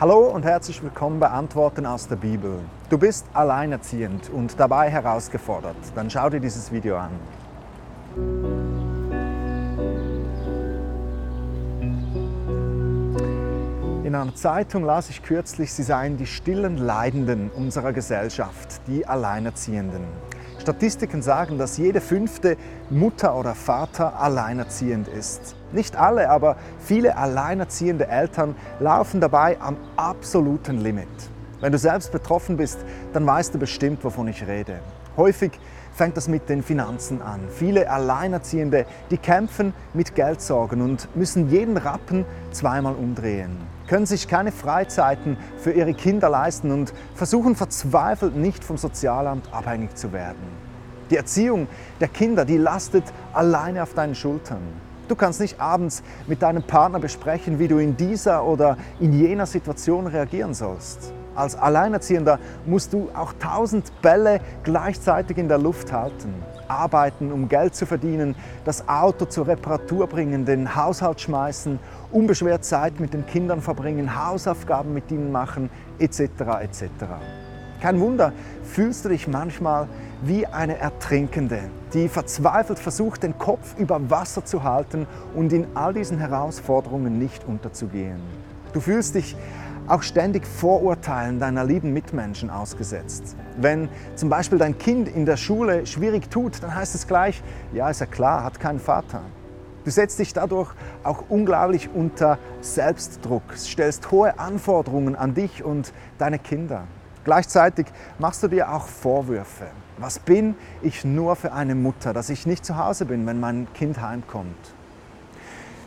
Hallo und herzlich willkommen bei Antworten aus der Bibel. Du bist alleinerziehend und dabei herausgefordert. Dann schau dir dieses Video an. In einer Zeitung las ich kürzlich, sie seien die stillen Leidenden unserer Gesellschaft, die Alleinerziehenden. Statistiken sagen, dass jede fünfte Mutter oder Vater alleinerziehend ist. Nicht alle, aber viele alleinerziehende Eltern laufen dabei am absoluten Limit. Wenn du selbst betroffen bist, dann weißt du bestimmt, wovon ich rede. Häufig fängt das mit den Finanzen an. Viele Alleinerziehende, die kämpfen mit Geldsorgen und müssen jeden Rappen zweimal umdrehen, können sich keine Freizeiten für ihre Kinder leisten und versuchen verzweifelt nicht vom Sozialamt abhängig zu werden. Die Erziehung der Kinder, die lastet alleine auf deinen Schultern. Du kannst nicht abends mit deinem Partner besprechen, wie du in dieser oder in jener Situation reagieren sollst. Als Alleinerziehender musst du auch tausend Bälle gleichzeitig in der Luft halten. Arbeiten, um Geld zu verdienen, das Auto zur Reparatur bringen, den Haushalt schmeißen, unbeschwert Zeit mit den Kindern verbringen, Hausaufgaben mit ihnen machen, etc. etc. Kein Wunder, fühlst du dich manchmal wie eine Ertrinkende, die verzweifelt versucht, den Kopf über Wasser zu halten und in all diesen Herausforderungen nicht unterzugehen. Du fühlst dich auch ständig Vorurteilen deiner lieben Mitmenschen ausgesetzt. Wenn zum Beispiel dein Kind in der Schule schwierig tut, dann heißt es gleich, ja, ist ja klar, hat keinen Vater. Du setzt dich dadurch auch unglaublich unter Selbstdruck, stellst hohe Anforderungen an dich und deine Kinder. Gleichzeitig machst du dir auch Vorwürfe. Was bin ich nur für eine Mutter, dass ich nicht zu Hause bin, wenn mein Kind heimkommt?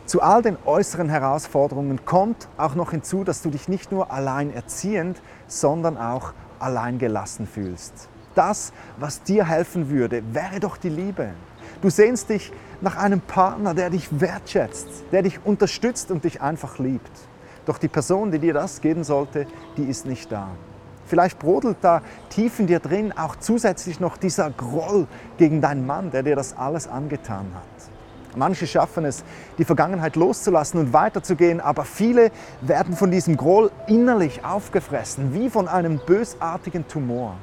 Zu all den äußeren Herausforderungen kommt auch noch hinzu, dass du dich nicht nur allein erziehend, sondern auch allein gelassen fühlst. Das, was dir helfen würde, wäre doch die Liebe. Du sehnst dich nach einem Partner, der dich wertschätzt, der dich unterstützt und dich einfach liebt. Doch die Person, die dir das geben sollte, die ist nicht da. Vielleicht brodelt da tief in dir drin auch zusätzlich noch dieser Groll gegen deinen Mann, der dir das alles angetan hat. Manche schaffen es, die Vergangenheit loszulassen und weiterzugehen, aber viele werden von diesem Groll innerlich aufgefressen, wie von einem bösartigen Tumor.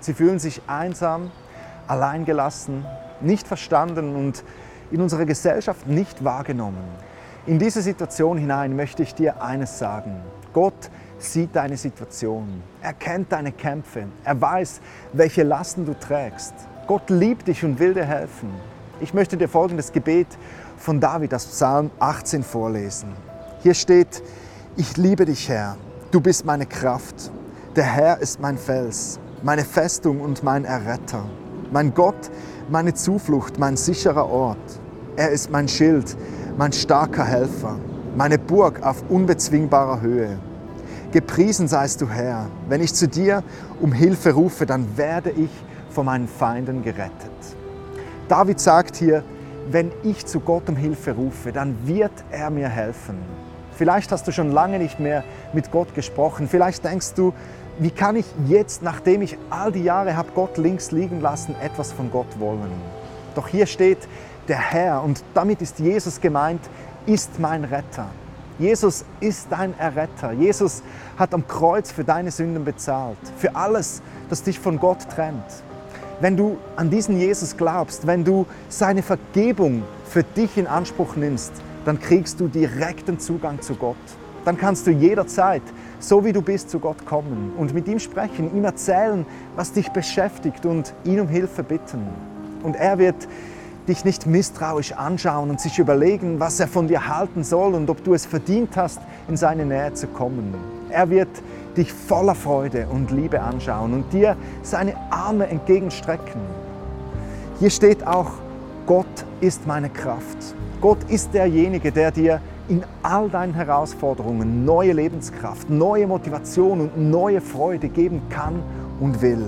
Sie fühlen sich einsam, alleingelassen, nicht verstanden und in unserer Gesellschaft nicht wahrgenommen. In diese Situation hinein möchte ich dir eines sagen. Gott sieht deine Situation. Er kennt deine Kämpfe. Er weiß, welche Lasten du trägst. Gott liebt dich und will dir helfen. Ich möchte dir folgendes Gebet von David aus Psalm 18 vorlesen. Hier steht, ich liebe dich, Herr, du bist meine Kraft. Der Herr ist mein Fels, meine Festung und mein Erretter. Mein Gott, meine Zuflucht, mein sicherer Ort. Er ist mein Schild, mein starker Helfer, meine Burg auf unbezwingbarer Höhe. Gepriesen seist du, Herr. Wenn ich zu dir um Hilfe rufe, dann werde ich von meinen Feinden gerettet. David sagt hier, wenn ich zu Gott um Hilfe rufe, dann wird er mir helfen. Vielleicht hast du schon lange nicht mehr mit Gott gesprochen. Vielleicht denkst du, wie kann ich jetzt, nachdem ich all die Jahre habe Gott links liegen lassen, etwas von Gott wollen? Doch hier steht, der Herr, und damit ist Jesus gemeint, ist mein Retter. Jesus ist dein Erretter. Jesus hat am Kreuz für deine Sünden bezahlt, für alles, das dich von Gott trennt. Wenn du an diesen Jesus glaubst, wenn du seine Vergebung für dich in Anspruch nimmst, dann kriegst du direkten Zugang zu Gott. Dann kannst du jederzeit, so wie du bist, zu Gott kommen und mit ihm sprechen, ihm erzählen, was dich beschäftigt und ihn um Hilfe bitten. Und er wird dich nicht misstrauisch anschauen und sich überlegen, was er von dir halten soll und ob du es verdient hast, in seine Nähe zu kommen. Er wird dich voller Freude und Liebe anschauen und dir seine Arme entgegenstrecken. Hier steht auch, Gott ist meine Kraft. Gott ist derjenige, der dir in all deinen Herausforderungen neue Lebenskraft, neue Motivation und neue Freude geben kann und will.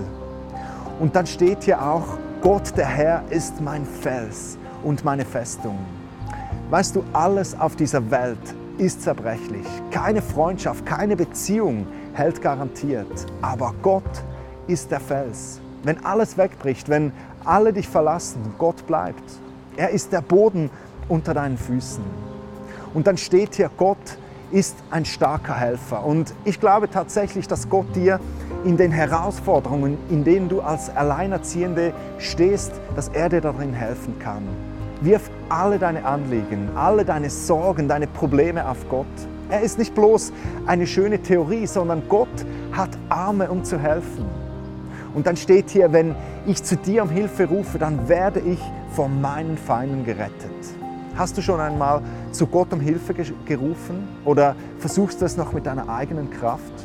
Und dann steht hier auch, Gott der Herr ist mein Fels und meine Festung. Weißt du, alles auf dieser Welt ist zerbrechlich. Keine Freundschaft, keine Beziehung hält garantiert. Aber Gott ist der Fels. Wenn alles wegbricht, wenn alle dich verlassen, Gott bleibt. Er ist der Boden unter deinen Füßen. Und dann steht hier, Gott ist ein starker Helfer. Und ich glaube tatsächlich, dass Gott dir in den Herausforderungen, in denen du als Alleinerziehende stehst, dass er dir darin helfen kann. Wirf alle deine Anliegen, alle deine Sorgen, deine Probleme auf Gott. Er ist nicht bloß eine schöne Theorie, sondern Gott hat Arme, um zu helfen. Und dann steht hier, wenn ich zu dir um Hilfe rufe, dann werde ich vor meinen Feinden gerettet. Hast du schon einmal zu Gott um Hilfe gerufen oder versuchst du es noch mit deiner eigenen Kraft?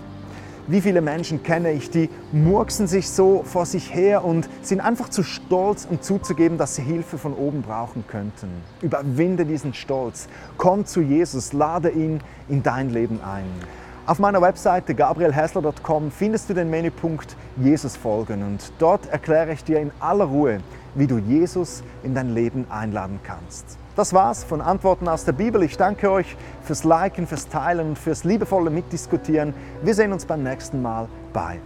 Wie viele Menschen kenne ich, die murksen sich so vor sich her und sind einfach zu stolz, um zuzugeben, dass sie Hilfe von oben brauchen könnten. Überwinde diesen Stolz. Komm zu Jesus, lade ihn in dein Leben ein. Auf meiner Webseite gabrielhessler.com findest du den Menüpunkt Jesus folgen und dort erkläre ich dir in aller Ruhe, wie du Jesus in dein Leben einladen kannst. Das war's von Antworten aus der Bibel. Ich danke euch fürs Liken, fürs Teilen und fürs liebevolle Mitdiskutieren. Wir sehen uns beim nächsten Mal. Bye.